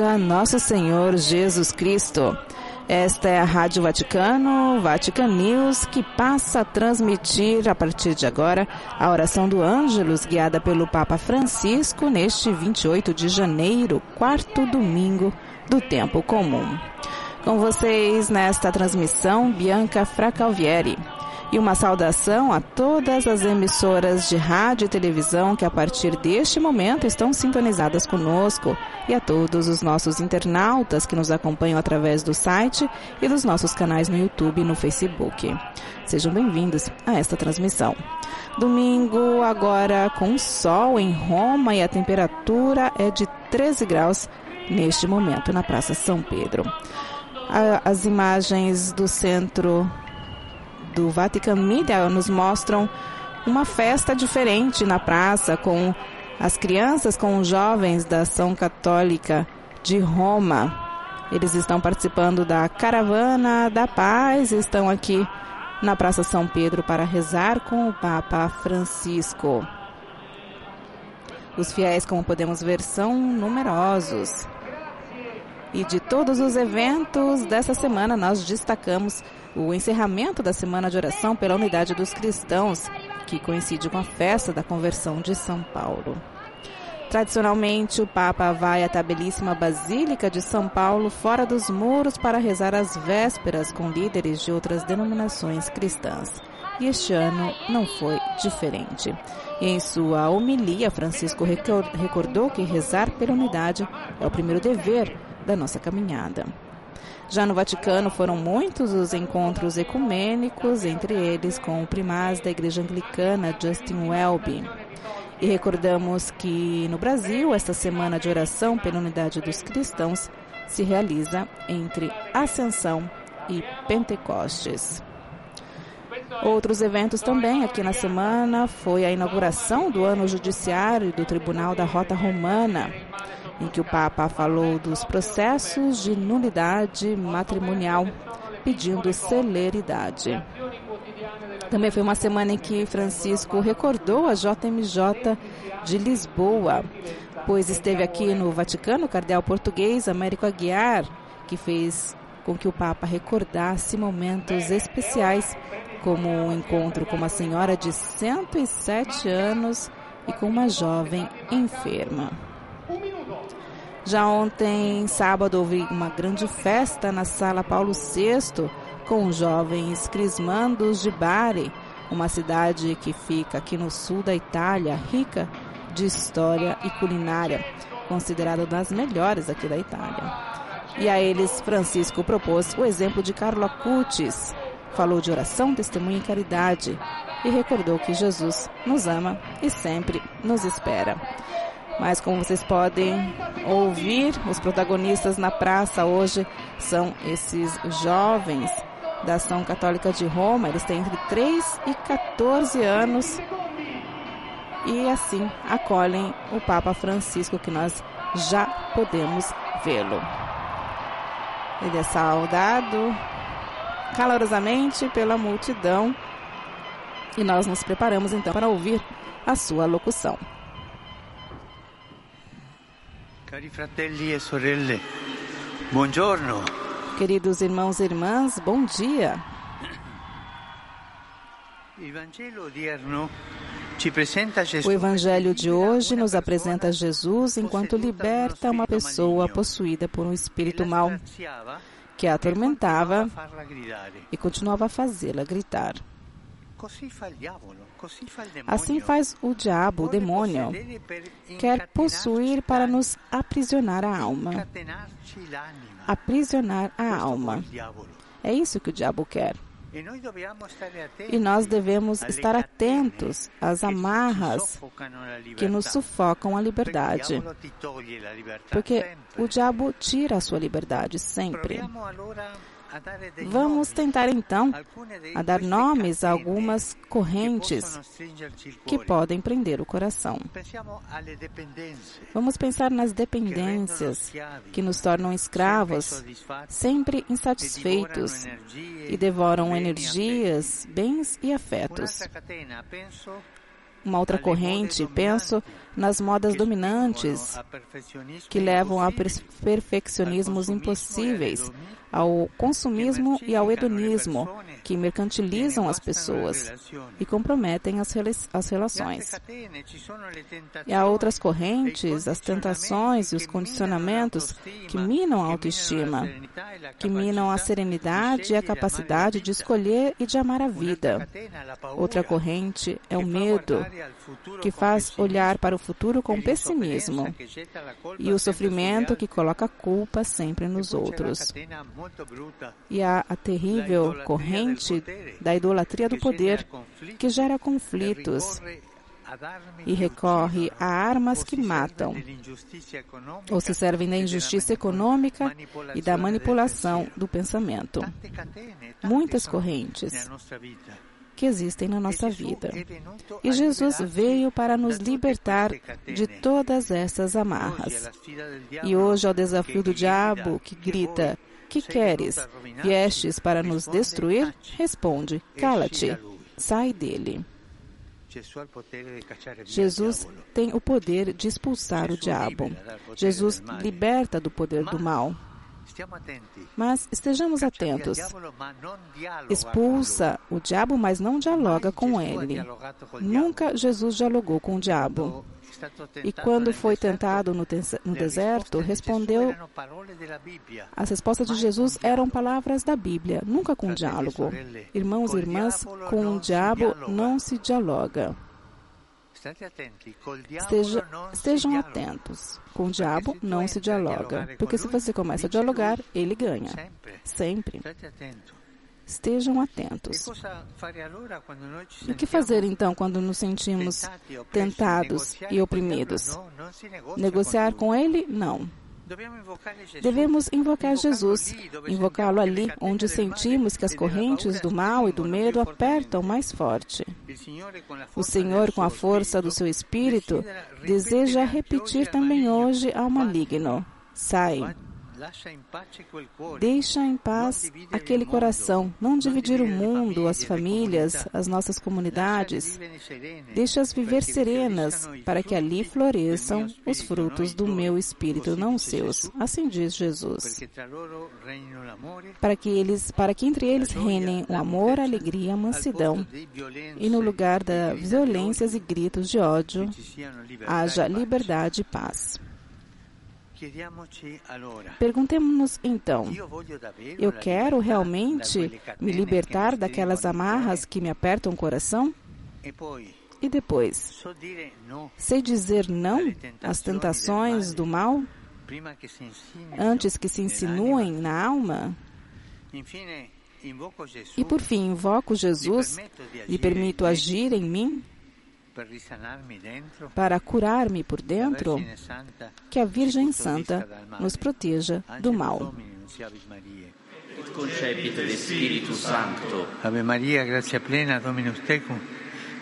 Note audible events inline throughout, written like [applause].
Seja nosso Senhor Jesus Cristo. Esta é a Rádio Vaticano, Vatican News, que passa a transmitir a partir de agora a oração do Ângelus, guiada pelo Papa Francisco neste 28 de janeiro, quarto domingo do tempo comum. Com vocês nesta transmissão, Bianca Fracalvieri e uma saudação a todas as emissoras de rádio e televisão que a partir deste momento estão sintonizadas conosco e a todos os nossos internautas que nos acompanham através do site e dos nossos canais no YouTube e no Facebook. Sejam bem-vindos a esta transmissão. Domingo agora com sol em Roma e a temperatura é de 13 graus neste momento na Praça São Pedro. As imagens do centro do Vatican Media nos mostram uma festa diferente na praça com as crianças, com os jovens da Ação Católica de Roma. Eles estão participando da Caravana da Paz, estão aqui na Praça São Pedro para rezar com o Papa Francisco. Os fiéis, como podemos ver, são numerosos. E de todos os eventos dessa semana, nós destacamos o encerramento da Semana de Oração pela Unidade dos Cristãos, que coincide com a festa da conversão de São Paulo. Tradicionalmente, o Papa vai à belíssima Basílica de São Paulo, fora dos muros, para rezar as vésperas com líderes de outras denominações cristãs. E este ano não foi diferente. E em sua homilia, Francisco recordou que rezar pela unidade é o primeiro dever da nossa caminhada. Já no Vaticano foram muitos os encontros ecumênicos, entre eles com o primaz da Igreja Anglicana, Justin Welby. E recordamos que no Brasil, esta semana de oração pela unidade dos cristãos se realiza entre Ascensão e Pentecostes. Outros eventos também aqui na semana foi a inauguração do ano judiciário do Tribunal da Rota Romana em que o Papa falou dos processos de nulidade matrimonial, pedindo celeridade. Também foi uma semana em que Francisco recordou a JMJ de Lisboa, pois esteve aqui no Vaticano o cardeal português Américo Aguiar, que fez com que o Papa recordasse momentos especiais, como o um encontro com uma senhora de 107 anos e com uma jovem enferma. Já ontem, sábado, houve uma grande festa na Sala Paulo VI com jovens crismandos de Bari, uma cidade que fica aqui no sul da Itália, rica de história e culinária, considerada das melhores aqui da Itália. E a eles, Francisco propôs o exemplo de Carlo Acutis. Falou de oração, testemunho e caridade e recordou que Jesus nos ama e sempre nos espera. Mas como vocês podem ouvir, os protagonistas na praça hoje são esses jovens da Ação Católica de Roma. Eles têm entre 3 e 14 anos e assim acolhem o Papa Francisco, que nós já podemos vê-lo. Ele é saudado calorosamente pela multidão e nós nos preparamos então para ouvir a sua locução. Queridos irmãos e irmãs, bom dia. O Evangelho de hoje nos apresenta Jesus enquanto liberta uma pessoa possuída por um espírito mau que a atormentava e continuava a fazê-la gritar. Assim faz o diabo, o demônio. Quer possuir para nos aprisionar a alma. Aprisionar a alma. É isso que o diabo quer. E nós devemos estar atentos às amarras que nos sufocam a liberdade. Porque o diabo tira a sua liberdade sempre. Vamos tentar então a dar nomes a algumas correntes que podem prender o coração. Vamos pensar nas dependências que nos tornam escravos, sempre insatisfeitos e devoram energias, bens e afetos. uma outra corrente, penso nas modas dominantes que levam a perfeccionismos impossíveis, ao consumismo e ao hedonismo, que mercantilizam as pessoas e comprometem as, relações. E há outras correntes, as tentações e os condicionamentos que minam a autoestima, que minam a serenidade e a capacidade de escolher e de amar a vida. Outra corrente é o medo, que faz olhar para o futuro com pessimismo, e o sofrimento que coloca a culpa sempre nos outros. E há a terrível corrente da idolatria do poder, que gera conflitos e recorre a armas que matam, ou se servem da injustiça econômica e da manipulação do pensamento. Muitas correntes que existem na nossa vida. E Jesus veio para nos libertar de todas essas amarras. E hoje, ao desafio do diabo que grita: Que queres? Viestes para nos destruir? Responde: Cala-te, sai dele. Jesus tem o poder de expulsar o diabo. Jesus liberta do poder do mal. Mas estejamos atentos. Expulsa o diabo, mas não dialoga com ele. Nunca Jesus dialogou com o diabo. E quando foi tentado no, no deserto, respondeu. As respostas de Jesus eram palavras da Bíblia, nunca com diálogo. Irmãos e irmãs, com o diabo não se dialoga. Esteja, estejam atentos. Com o diabo não se dialoga, porque se você começa a dialogar, ele ganha. Sempre. Estejam atentos. E o que fazer então quando nos sentimos tentados e oprimidos? Negociar com ele? Não. Devemos invocar Jesus, invocá-lo ali onde sentimos que as correntes do mal e do medo apertam mais forte. O Senhor, com a força do seu Espírito, deseja repetir também hoje ao maligno: sai. Deixa em paz aquele coração, não dividir o mundo, as famílias, as nossas comunidades. Deixa-as viver serenas, para que ali floresçam os frutos do meu espírito, não os seus. Assim diz Jesus. Para que, eles, para que entre eles reinem o amor, a alegria a mansidão, e no lugar das violências e gritos de ódio, haja liberdade e paz. Perguntemos-nos então: eu quero realmente me libertar daquelas amarras que me apertam o coração? E depois, sei dizer não às tentações do mal? Antes que se insinuem na alma? E por fim, invoco Jesus e permito agir em mim para curar-me por dentro, que a Virgem Santa nos proteja do mal. Ave Maria, gratia plena, Dominus tecum,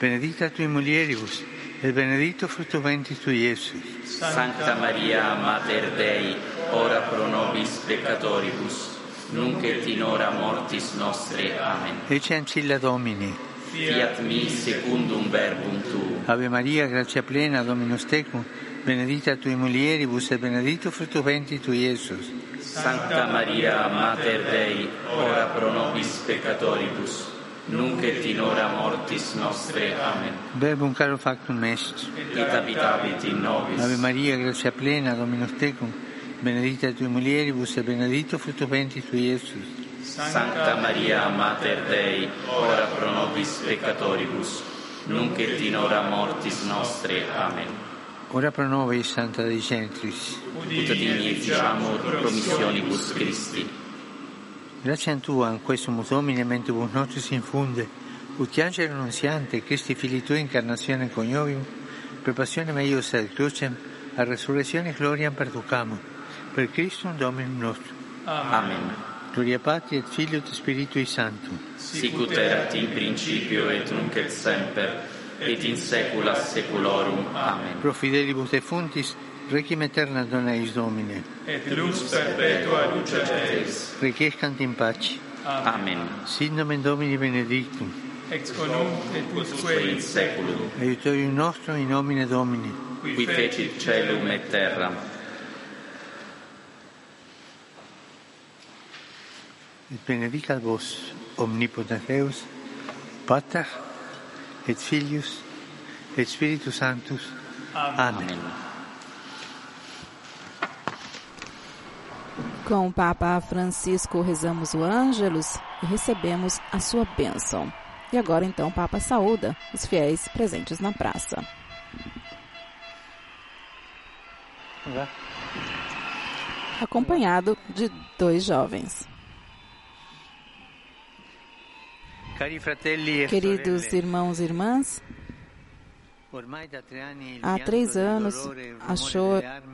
benedicta tui mulieribus, et benedictus fructus ventris tui, Iesus. Sancta Maria, Mater Dei, ora pro nobis peccatoribus, nunc et in hora mortis nostre. Amen. Ecce ancilla Domini. Fiat mi secundum verbum tuum. Ave Maria, gratia plena, Dominus tecum, benedicta tui mulieribus, et benedictus fructus ventris tui, Iesus. Sancta Maria, Mater Dei, ora pro nobis peccatoribus, nunc et in hora mortis nostre. Amen. Verbum caro factum est. Et habitavit in nobis. Ave Maria, gratia plena, Dominus tecum, benedicta tui mulieribus, et benedictus fructus ventris tui, Iesus. Sancta Maria, Mater Dei, ora pro nobis peccatoribus, nunc et in hora mortis nostre. Amen. Ora pro nobis, Santa Dei Gentris. Ut digni efficiamur promissionibus Christi. Grazie a Tua, in questo Domine, mentibus nostris infunde, ut angelo annunziante, Christi Fili Tui, incarnazione coniovium, per passione meius ad crucem, a resurrezione gloriam perducamur, per Christum Dominum nostrum. Amen. Gloria Patri et Filio et Spiritui Sancto. Sicut erat in principio et nunc et semper, et in saecula saeculorum. Amen. Pro fidelibus defuntis, requiem aeterna dona eis Domine. et lux perpetua luce Deis. Requiescant in pace. Amen. Sit nomen Domini benedictum. ex nunc et usque in seculum. Aiutorium nostrum in nomine Domini. Qui fecit celum et terram. Benedicat vos omnipotens Deus, Pater et Filius et Spiritus Sanctus. Amen. Amen. Com o Papa Francisco rezamos o Ângelus e recebemos a sua bênção. E agora então o Papa saúda os fiéis presentes na praça. Acompanhado de dois jovens. Queridos irmãos e irmãs, há três anos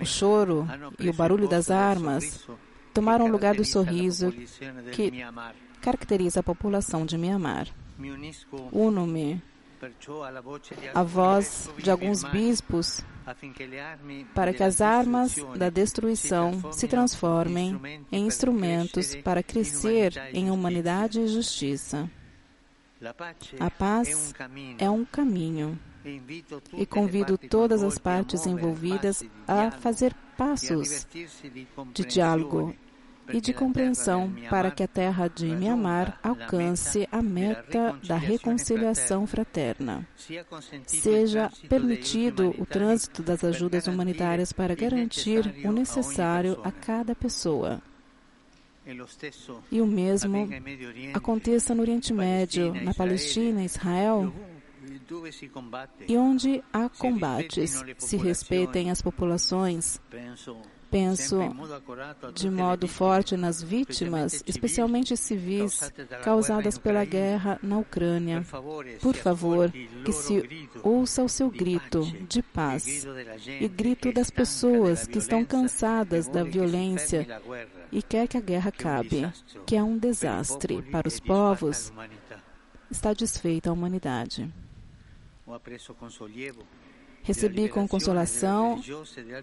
o choro e o barulho das armas tomaram o lugar do sorriso que Myanmar. caracteriza a população de unisco Uno-me a voz de alguns bispos para que as armas da destruição se transformem em instrumentos para crescer em humanidade e justiça. A paz é um caminho e convido todas as partes envolvidas a fazer passos de diálogo e de compreensão para que a terra de Mianmar alcance a meta da reconciliação fraterna. Seja permitido o trânsito das ajudas humanitárias para garantir o necessário a cada pessoa. E o mesmo aconteça no Oriente Médio, na Palestina, Israel, e onde há combates, se respeitem as populações. Penso de modo forte nas vítimas, especialmente civis, causadas pela guerra na Ucrânia. Por favor, que se ouça o seu grito de paz e grito das pessoas que estão cansadas da violência e quer que a guerra acabe, que é um desastre para os povos. Está desfeita a humanidade. Recebi com consolação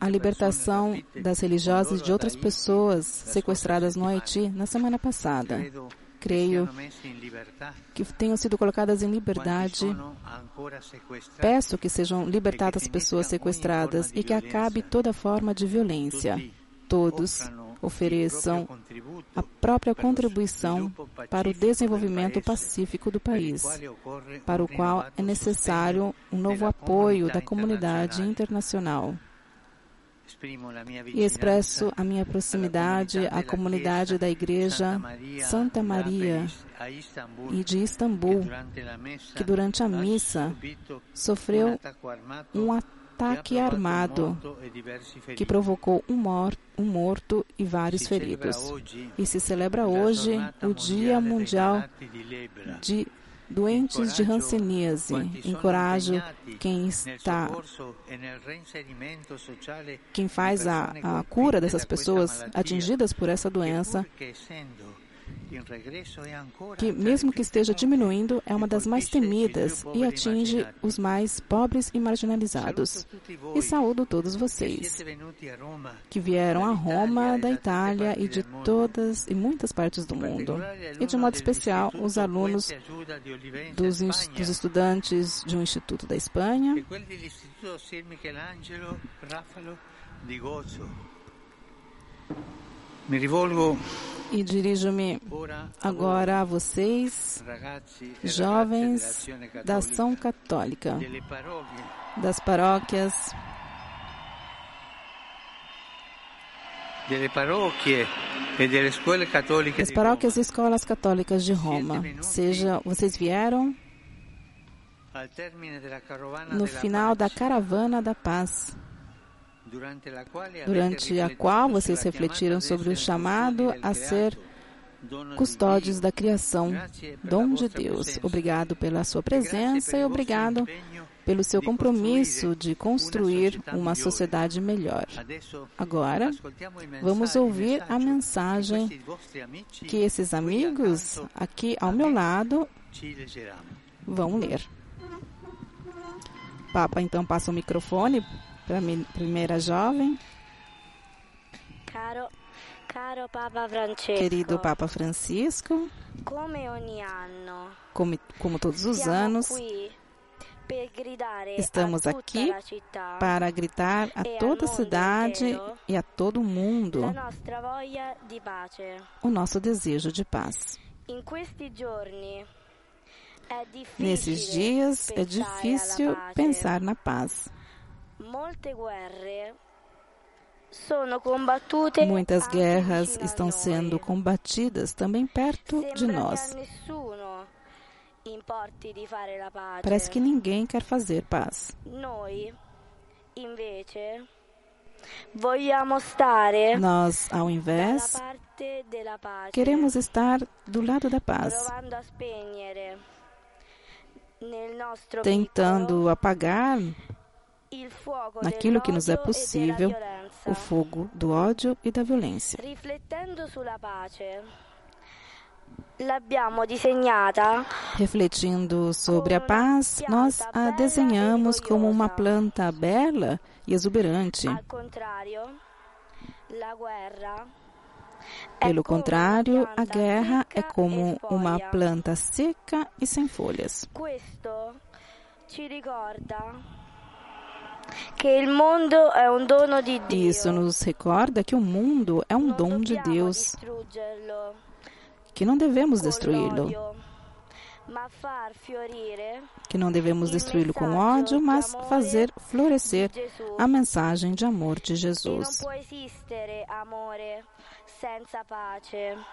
a libertação das religiosas de outras pessoas sequestradas no Haiti na semana passada. Creio que tenham sido colocadas em liberdade. Peço que sejam libertadas pessoas sequestradas e que acabe toda forma de violência. Todos ofereçam a própria contribuição para o desenvolvimento pacífico do país, para o qual é necessário um novo apoio da comunidade internacional. E expresso a minha proximidade à comunidade da Igreja Santa Maria e de Istambul, que durante a missa sofreu um ataque armado que provocou um, mor um morto e vários feridos. E se celebra hoje o Dia Mundial de doentes de hanseníase. Encorajo quem está, quem faz a, a cura dessas pessoas atingidas por essa doença, que mesmo que esteja diminuindo, é uma das mais temidas e atinge os mais pobres e marginalizados. E saúdo todos vocês que vieram a Roma, da Itália e de todas e muitas partes do mundo. E de modo especial os alunos dos, dos estudantes de um instituto da Espanha Mi rivolgo e dirijo-me agora a vocês, jovens da ação católica, das paróquias, das paróquias e escolas católicas de Roma. Seja, vocês vieram no final da caravana da paz durante a qual vocês refletiram sobre o chamado a ser custódios da criação, dom de Deus. Obrigado pela sua presença e obrigado pelo seu compromisso de construir uma sociedade melhor. Agora, vamos ouvir a mensagem que esses amigos aqui ao meu lado vão ler. Papa então passa o microfone primeira jovem. Caro, Caro Papa Francesco, Querido Papa Francisco, come ogni anno, como, como todos os anos, estamos aqui para gritar a toda a cidade e a todo mundo di pace. o nosso desejo de paz. Nesses dias é difícil pensar na paz. Muitas guerras estão sendo combatidas também perto de nós. Parece que ninguém quer fazer paz. Nós, ao invés, queremos estar do lado da paz, tentando apagar naquilo que nos é possível o fogo do ódio e da violência. Refletindo sobre a paz, nós a desenhamos como uma planta bela e exuberante. Pelo contrário, a guerra é como uma planta seca e sem folhas. Questo ci ricorda che il mondo è un dono di Dio. Isso nos recorda que o mundo é um dom de Deus, que não devemos destruí-lo, que não devemos destruí-lo com ódio, mas fazer florescer a mensagem de amor de Jesus.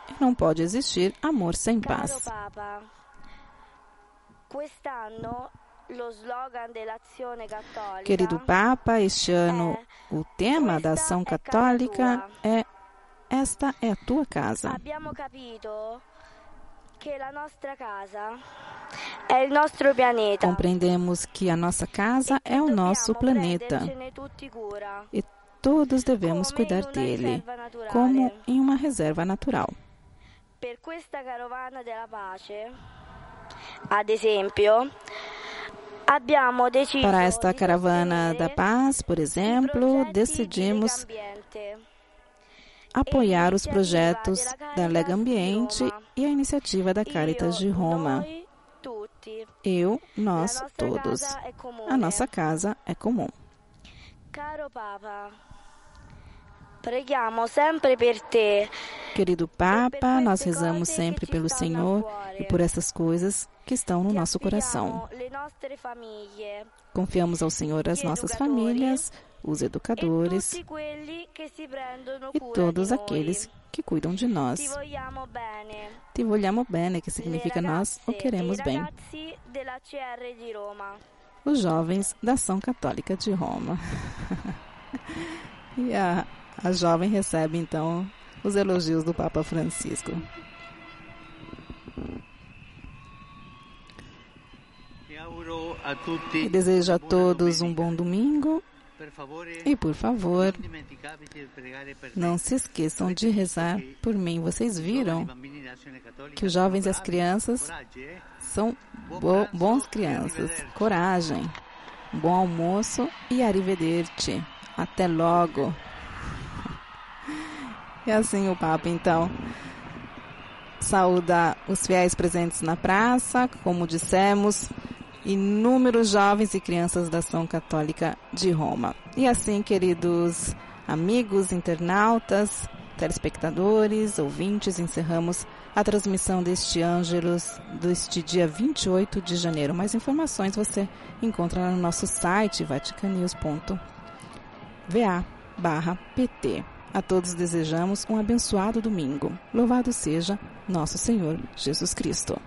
E não pode existir amor sem paz. Quest'anno Querido Papa, este ano o tema da ação católica é Esta é a tua casa. Compreendemos que a nossa casa é o nosso planeta. e todos devemos cuidar dele, como em uma reserva natural. Per questa carovana della pace, ad esempio, deciso Para esta caravana da paz, por exemplo, decidimos apoiar os projetos da Lega Ambiente e a iniciativa da Caritas de Roma. Eu, nós, todos. A nossa casa é comum. Caro Papa, preghiamo sempre per te Querido Papa, nós rezamos sempre pelo Senhor e por essas coisas que estão no nosso coração. Confiamos ao Senhor as nossas famílias, os educadores e todos aqueles que cuidam de nós. Ti vogliamo bene, que significa nós o queremos bem. Os jovens da Ação Católica de Roma. [laughs] e a, a jovem recebe então os elogios do Papa Francisco. E desejo a todos um bom domingo e, por favor, não se esqueçam de rezar por mim. Vocês viram que os jovens e as crianças eh? são bo bons crianças. Coragem, bom almoço e arrivederci. Até logo. E assim o Papa, então, saúda os fiéis presentes na praça, como dissemos, inúmeros jovens e crianças da Ação Católica de Roma. E assim, queridos amigos, internautas, telespectadores, ouvintes, encerramos a transmissão deste Ângelos deste dia 28 de janeiro. Mais informações você encontra no nosso site vaticanews.va pt. A todos desejamos um abençoado domingo. Louvado seja nosso Senhor Jesus Cristo.